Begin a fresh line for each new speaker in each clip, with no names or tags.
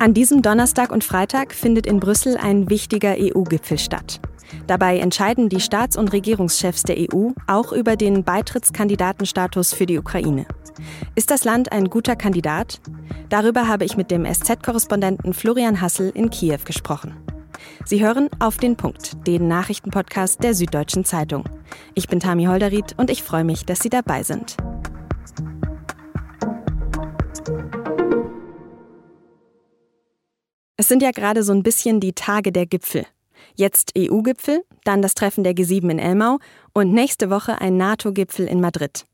An diesem Donnerstag und Freitag findet in Brüssel ein wichtiger EU-Gipfel statt. Dabei entscheiden die Staats- und Regierungschefs der EU auch über den Beitrittskandidatenstatus für die Ukraine. Ist das Land ein guter Kandidat? Darüber habe ich mit dem SZ-Korrespondenten Florian Hassel in Kiew gesprochen. Sie hören auf den Punkt, den Nachrichtenpodcast der Süddeutschen Zeitung. Ich bin Tami Holderried und ich freue mich, dass Sie dabei sind. Es sind ja gerade so ein bisschen die Tage der Gipfel. Jetzt EU-Gipfel, dann das Treffen der G7 in Elmau und nächste Woche ein NATO-Gipfel in Madrid.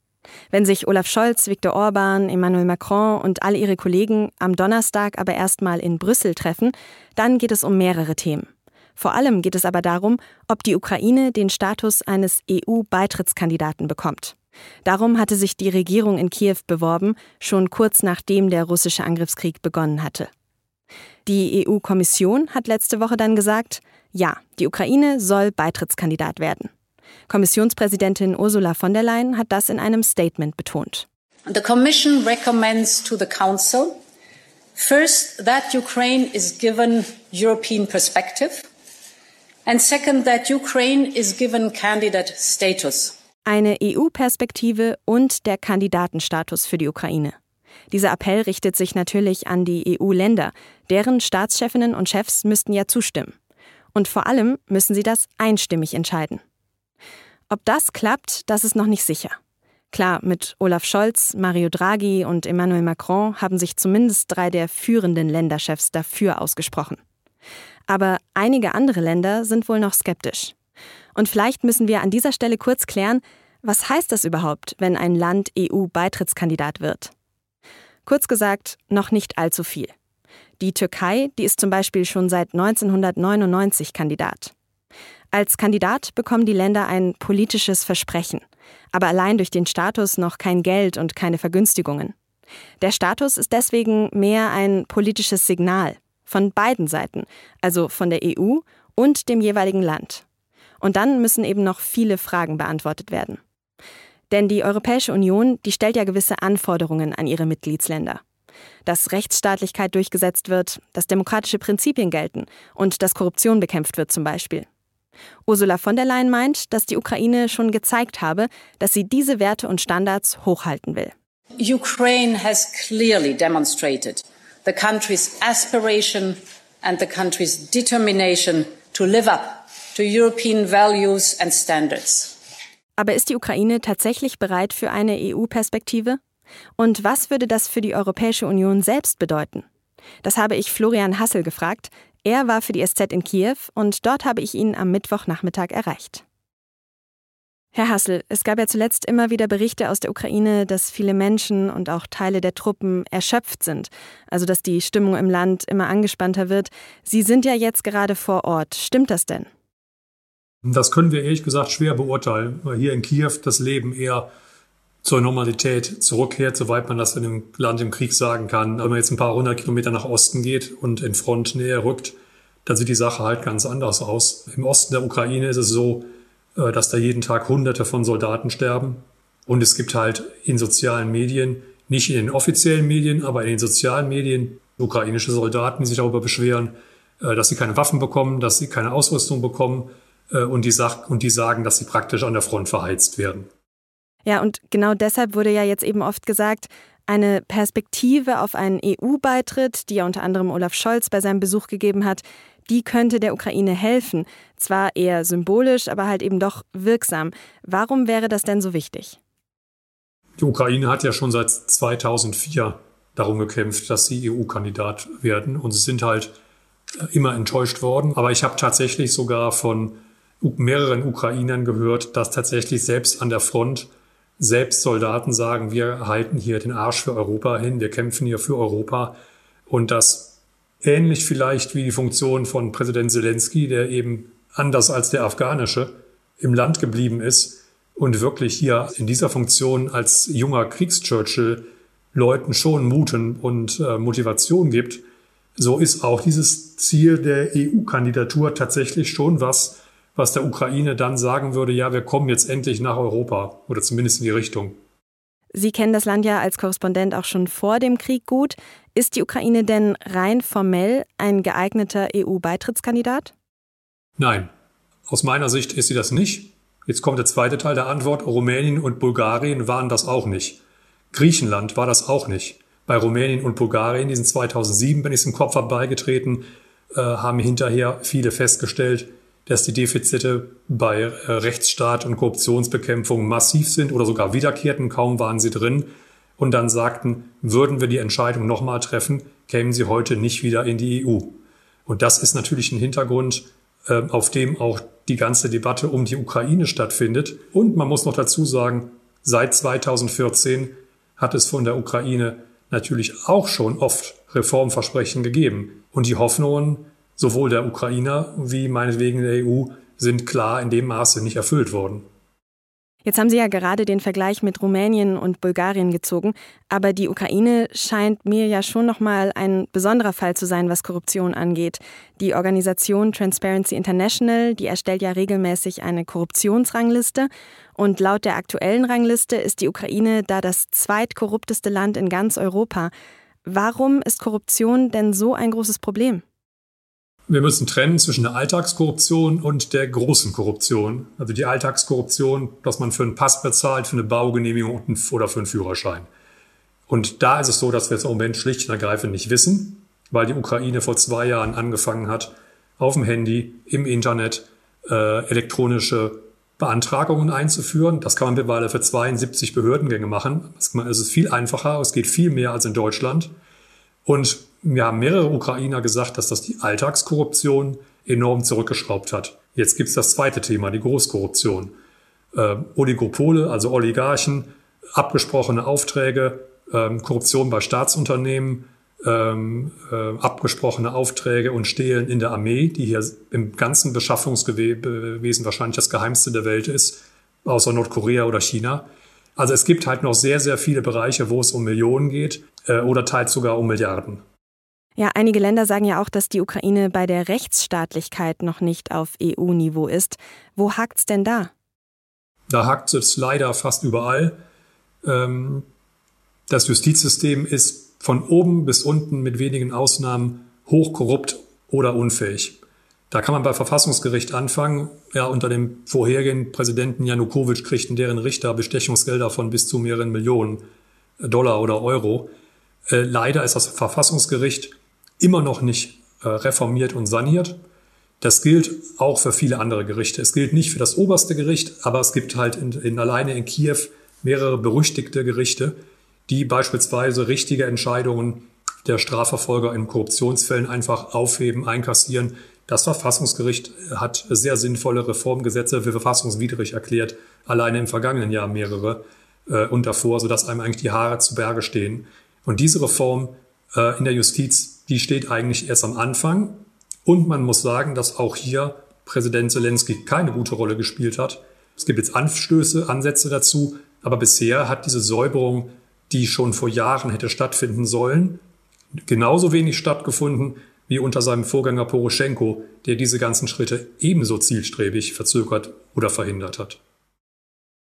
Wenn sich Olaf Scholz, Viktor Orban, Emmanuel Macron und alle ihre Kollegen am Donnerstag aber erstmal in Brüssel treffen, dann geht es um mehrere Themen. Vor allem geht es aber darum, ob die Ukraine den Status eines EU-Beitrittskandidaten bekommt. Darum hatte sich die Regierung in Kiew beworben, schon kurz nachdem der russische Angriffskrieg begonnen hatte. Die EU-Kommission hat letzte Woche dann gesagt, ja, die Ukraine soll Beitrittskandidat werden. Kommissionspräsidentin Ursula von der Leyen hat das in einem Statement betont.
The Commission recommends to the Council first that Ukraine is given European perspective and second that Ukraine is given candidate status.
Eine EU-Perspektive und der Kandidatenstatus für die Ukraine. Dieser Appell richtet sich natürlich an die EU-Länder, deren Staatschefinnen und Chefs müssten ja zustimmen. Und vor allem müssen sie das einstimmig entscheiden. Ob das klappt, das ist noch nicht sicher. Klar, mit Olaf Scholz, Mario Draghi und Emmanuel Macron haben sich zumindest drei der führenden Länderchefs dafür ausgesprochen. Aber einige andere Länder sind wohl noch skeptisch. Und vielleicht müssen wir an dieser Stelle kurz klären, was heißt das überhaupt, wenn ein Land EU-Beitrittskandidat wird? Kurz gesagt, noch nicht allzu viel. Die Türkei, die ist zum Beispiel schon seit 1999 Kandidat. Als Kandidat bekommen die Länder ein politisches Versprechen, aber allein durch den Status noch kein Geld und keine Vergünstigungen. Der Status ist deswegen mehr ein politisches Signal von beiden Seiten, also von der EU und dem jeweiligen Land. Und dann müssen eben noch viele Fragen beantwortet werden. Denn die Europäische Union, die stellt ja gewisse Anforderungen an ihre Mitgliedsländer. Dass Rechtsstaatlichkeit durchgesetzt wird, dass demokratische Prinzipien gelten und dass Korruption bekämpft wird zum Beispiel. Ursula von der Leyen meint, dass die Ukraine schon gezeigt habe, dass sie diese Werte und Standards hochhalten will.
Ukraine has clearly demonstrated the country's aspiration and the country's determination to live up to European values and standards.
Aber ist die Ukraine tatsächlich bereit für eine EU-Perspektive? Und was würde das für die Europäische Union selbst bedeuten? Das habe ich Florian Hassel gefragt. Er war für die SZ in Kiew und dort habe ich ihn am Mittwochnachmittag erreicht. Herr Hassel, es gab ja zuletzt immer wieder Berichte aus der Ukraine, dass viele Menschen und auch Teile der Truppen erschöpft sind, also dass die Stimmung im Land immer angespannter wird. Sie sind ja jetzt gerade vor Ort. Stimmt das denn?
Das können wir ehrlich gesagt schwer beurteilen, weil hier in Kiew das Leben eher zur Normalität zurückkehrt, soweit man das in einem Land im Krieg sagen kann. Wenn man jetzt ein paar hundert Kilometer nach Osten geht und in Frontnähe rückt, dann sieht die Sache halt ganz anders aus. Im Osten der Ukraine ist es so, äh, dass da jeden Tag Hunderte von Soldaten sterben. Und es gibt halt in sozialen Medien, nicht in den offiziellen Medien, aber in den sozialen Medien, ukrainische Soldaten, die sich darüber beschweren, äh, dass sie keine Waffen bekommen, dass sie keine Ausrüstung bekommen und die, Sach und die sagen, dass sie praktisch an der Front verheizt werden.
Ja, und genau deshalb wurde ja jetzt eben oft gesagt, eine Perspektive auf einen EU-Beitritt, die ja unter anderem Olaf Scholz bei seinem Besuch gegeben hat, die könnte der Ukraine helfen. Zwar eher symbolisch, aber halt eben doch wirksam. Warum wäre das denn so wichtig?
Die Ukraine hat ja schon seit 2004 darum gekämpft, dass sie EU-Kandidat werden. Und sie sind halt äh, immer enttäuscht worden. Aber ich habe tatsächlich sogar von mehreren Ukrainern gehört, dass tatsächlich selbst an der Front selbst Soldaten sagen, wir halten hier den Arsch für Europa hin, wir kämpfen hier für Europa. Und das ähnlich vielleicht wie die Funktion von Präsident Zelensky, der eben anders als der afghanische im Land geblieben ist und wirklich hier in dieser Funktion als junger Kriegschurchill Leuten schon Muten und äh, Motivation gibt, so ist auch dieses Ziel der EU-Kandidatur tatsächlich schon was, was der Ukraine dann sagen würde, ja, wir kommen jetzt endlich nach Europa oder zumindest in die Richtung.
Sie kennen das Land ja als Korrespondent auch schon vor dem Krieg gut. Ist die Ukraine denn rein formell ein geeigneter EU-Beitrittskandidat?
Nein, aus meiner Sicht ist sie das nicht. Jetzt kommt der zweite Teil der Antwort. Rumänien und Bulgarien waren das auch nicht. Griechenland war das auch nicht. Bei Rumänien und Bulgarien, die sind 2007, wenn ich es im Kopf habe, beigetreten, äh, haben hinterher viele festgestellt, dass die Defizite bei äh, Rechtsstaat und Korruptionsbekämpfung massiv sind oder sogar wiederkehrten, kaum waren sie drin und dann sagten, würden wir die Entscheidung nochmal treffen, kämen sie heute nicht wieder in die EU. Und das ist natürlich ein Hintergrund, äh, auf dem auch die ganze Debatte um die Ukraine stattfindet. Und man muss noch dazu sagen, seit 2014 hat es von der Ukraine natürlich auch schon oft Reformversprechen gegeben. Und die Hoffnungen sowohl der Ukrainer wie meinetwegen der EU sind klar in dem Maße nicht erfüllt worden.
Jetzt haben Sie ja gerade den Vergleich mit Rumänien und Bulgarien gezogen, aber die Ukraine scheint mir ja schon noch mal ein besonderer Fall zu sein, was Korruption angeht. Die Organisation Transparency International, die erstellt ja regelmäßig eine Korruptionsrangliste und laut der aktuellen Rangliste ist die Ukraine da das zweitkorrupteste Land in ganz Europa. Warum ist Korruption denn so ein großes Problem?
Wir müssen trennen zwischen der Alltagskorruption und der großen Korruption. Also die Alltagskorruption, dass man für einen Pass bezahlt, für eine Baugenehmigung oder für einen Führerschein. Und da ist es so, dass wir es im Moment schlicht und ergreifend nicht wissen, weil die Ukraine vor zwei Jahren angefangen hat, auf dem Handy, im Internet äh, elektronische Beantragungen einzuführen. Das kann man mittlerweile für 72 Behördengänge machen. Es ist viel einfacher, es geht viel mehr als in Deutschland. Und mir haben mehrere Ukrainer gesagt, dass das die Alltagskorruption enorm zurückgeschraubt hat. Jetzt gibt's das zweite Thema, die Großkorruption. Äh, Oligopole, also Oligarchen, abgesprochene Aufträge, ähm, Korruption bei Staatsunternehmen, ähm, äh, abgesprochene Aufträge und Stehlen in der Armee, die hier im ganzen Beschaffungswesen wahrscheinlich das geheimste der Welt ist, außer Nordkorea oder China. Also es gibt halt noch sehr, sehr viele Bereiche, wo es um Millionen geht äh, oder teils sogar um Milliarden.
Ja, einige Länder sagen ja auch, dass die Ukraine bei der Rechtsstaatlichkeit noch nicht auf EU-Niveau ist. Wo hakt's denn da?
Da hakt es leider fast überall. Ähm, das Justizsystem ist von oben bis unten mit wenigen Ausnahmen hochkorrupt oder unfähig. Da kann man bei Verfassungsgericht anfangen. Ja, unter dem vorherigen Präsidenten Janukowitsch kriegten deren Richter Bestechungsgelder von bis zu mehreren Millionen Dollar oder Euro. Äh, leider ist das Verfassungsgericht immer noch nicht äh, reformiert und saniert. Das gilt auch für viele andere Gerichte. Es gilt nicht für das oberste Gericht, aber es gibt halt in, in alleine in Kiew mehrere berüchtigte Gerichte, die beispielsweise richtige Entscheidungen der Strafverfolger in Korruptionsfällen einfach aufheben, einkassieren. Das Verfassungsgericht hat sehr sinnvolle Reformgesetze für verfassungswidrig erklärt, alleine im vergangenen Jahr mehrere äh, und davor, sodass einem eigentlich die Haare zu Berge stehen. Und diese Reform äh, in der Justiz die steht eigentlich erst am Anfang. Und man muss sagen, dass auch hier Präsident Zelensky keine gute Rolle gespielt hat. Es gibt jetzt Anstöße, Ansätze dazu, aber bisher hat diese Säuberung, die schon vor Jahren hätte stattfinden sollen, genauso wenig stattgefunden wie unter seinem Vorgänger Poroschenko, der diese ganzen Schritte ebenso zielstrebig verzögert oder verhindert hat.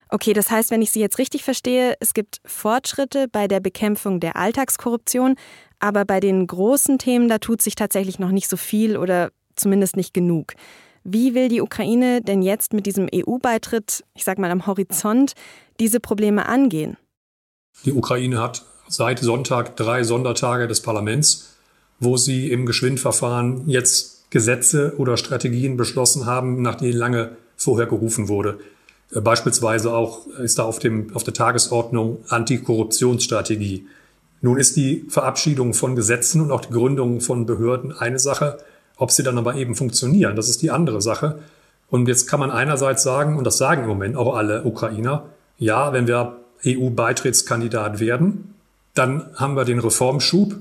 Okay, das heißt, wenn ich Sie jetzt richtig verstehe, es gibt Fortschritte bei der Bekämpfung der Alltagskorruption, aber bei den großen Themen, da tut sich tatsächlich noch nicht so viel oder zumindest nicht genug. Wie will die Ukraine denn jetzt mit diesem EU-Beitritt, ich sag mal am Horizont, diese Probleme angehen?
Die Ukraine hat seit Sonntag drei Sondertage des Parlaments, wo sie im Geschwindverfahren jetzt Gesetze oder Strategien beschlossen haben, nach denen lange vorher gerufen wurde. Äh, beispielsweise auch ist da auf, dem, auf der Tagesordnung Antikorruptionsstrategie. Nun ist die Verabschiedung von Gesetzen und auch die Gründung von Behörden eine Sache, ob sie dann aber eben funktionieren, das ist die andere Sache. Und jetzt kann man einerseits sagen, und das sagen im Moment auch alle Ukrainer, ja, wenn wir EU-Beitrittskandidat werden, dann haben wir den Reformschub,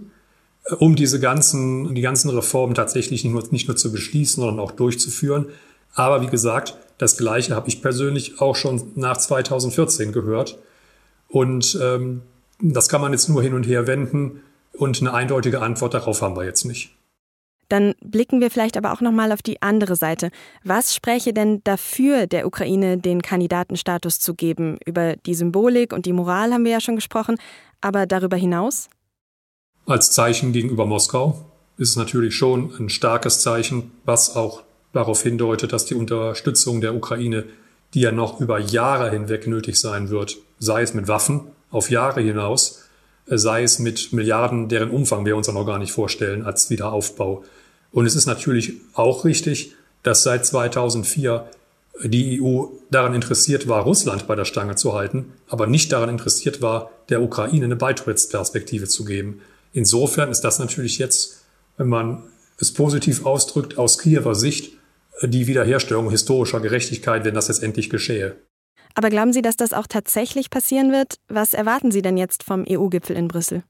um diese ganzen, die ganzen Reformen tatsächlich nicht nur, nicht nur zu beschließen, sondern auch durchzuführen. Aber wie gesagt, das Gleiche habe ich persönlich auch schon nach 2014 gehört. Und ähm, das kann man jetzt nur hin und her wenden und eine eindeutige Antwort darauf haben wir jetzt nicht.
Dann blicken wir vielleicht aber auch noch mal auf die andere Seite. Was spräche denn dafür, der Ukraine den Kandidatenstatus zu geben? Über die Symbolik und die Moral haben wir ja schon gesprochen, aber darüber hinaus?
Als Zeichen gegenüber Moskau ist es natürlich schon ein starkes Zeichen, was auch darauf hindeutet, dass die Unterstützung der Ukraine, die ja noch über Jahre hinweg nötig sein wird, sei es mit Waffen auf Jahre hinaus, sei es mit Milliarden, deren Umfang wir uns auch noch gar nicht vorstellen als Wiederaufbau. Und es ist natürlich auch richtig, dass seit 2004 die EU daran interessiert war, Russland bei der Stange zu halten, aber nicht daran interessiert war, der Ukraine eine Beitrittsperspektive zu geben. Insofern ist das natürlich jetzt, wenn man es positiv ausdrückt, aus Kiewer Sicht die Wiederherstellung historischer Gerechtigkeit, wenn das jetzt endlich geschehe.
Aber glauben Sie, dass das auch tatsächlich passieren wird? Was erwarten Sie denn jetzt vom EU-Gipfel in Brüssel?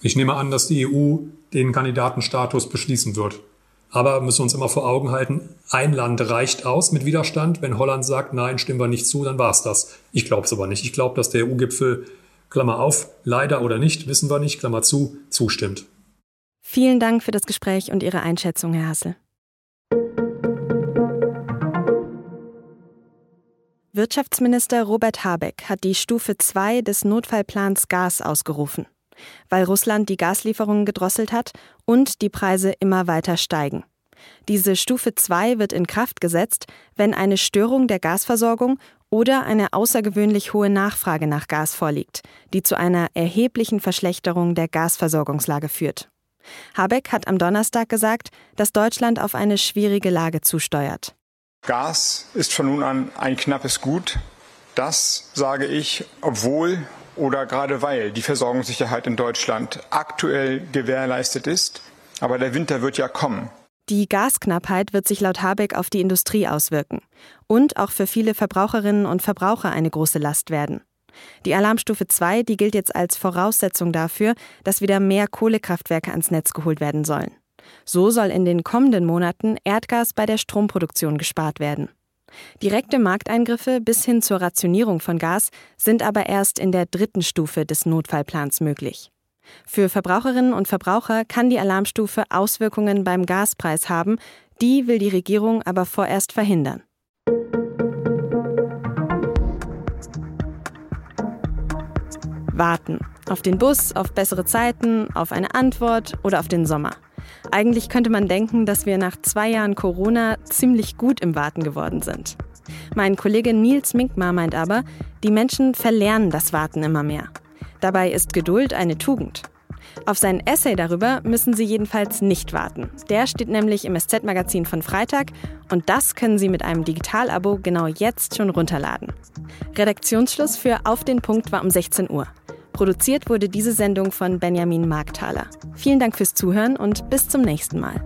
Ich nehme an, dass die EU den Kandidatenstatus beschließen wird. Aber müssen wir uns immer vor Augen halten, ein Land reicht aus mit Widerstand. Wenn Holland sagt, nein, stimmen wir nicht zu, dann war es das. Ich glaube es aber nicht. Ich glaube, dass der EU-Gipfel, Klammer auf, leider oder nicht, wissen wir nicht, Klammer zu, zustimmt.
Vielen Dank für das Gespräch und Ihre Einschätzung, Herr Hassel. Wirtschaftsminister Robert Habeck hat die Stufe 2 des Notfallplans Gas ausgerufen, weil Russland die Gaslieferungen gedrosselt hat und die Preise immer weiter steigen. Diese Stufe 2 wird in Kraft gesetzt, wenn eine Störung der Gasversorgung oder eine außergewöhnlich hohe Nachfrage nach Gas vorliegt, die zu einer erheblichen Verschlechterung der Gasversorgungslage führt. Habeck hat am Donnerstag gesagt, dass Deutschland auf eine schwierige Lage zusteuert.
Gas ist von nun an ein knappes Gut. Das sage ich, obwohl oder gerade weil die Versorgungssicherheit in Deutschland aktuell gewährleistet ist. Aber der Winter wird ja kommen.
Die Gasknappheit wird sich laut Habeck auf die Industrie auswirken und auch für viele Verbraucherinnen und Verbraucher eine große Last werden. Die Alarmstufe 2, die gilt jetzt als Voraussetzung dafür, dass wieder mehr Kohlekraftwerke ans Netz geholt werden sollen. So soll in den kommenden Monaten Erdgas bei der Stromproduktion gespart werden. Direkte Markteingriffe bis hin zur Rationierung von Gas sind aber erst in der dritten Stufe des Notfallplans möglich. Für Verbraucherinnen und Verbraucher kann die Alarmstufe Auswirkungen beim Gaspreis haben, die will die Regierung aber vorerst verhindern. Warten. Auf den Bus, auf bessere Zeiten, auf eine Antwort oder auf den Sommer. Eigentlich könnte man denken, dass wir nach zwei Jahren Corona ziemlich gut im Warten geworden sind. Mein Kollege Nils Minkmar meint aber, die Menschen verlernen das Warten immer mehr. Dabei ist Geduld eine Tugend. Auf sein Essay darüber müssen Sie jedenfalls nicht warten. Der steht nämlich im SZ-Magazin von Freitag und das können Sie mit einem Digitalabo genau jetzt schon runterladen. Redaktionsschluss für Auf den Punkt war um 16 Uhr. Produziert wurde diese Sendung von Benjamin Markthaler. Vielen Dank fürs Zuhören und bis zum nächsten Mal.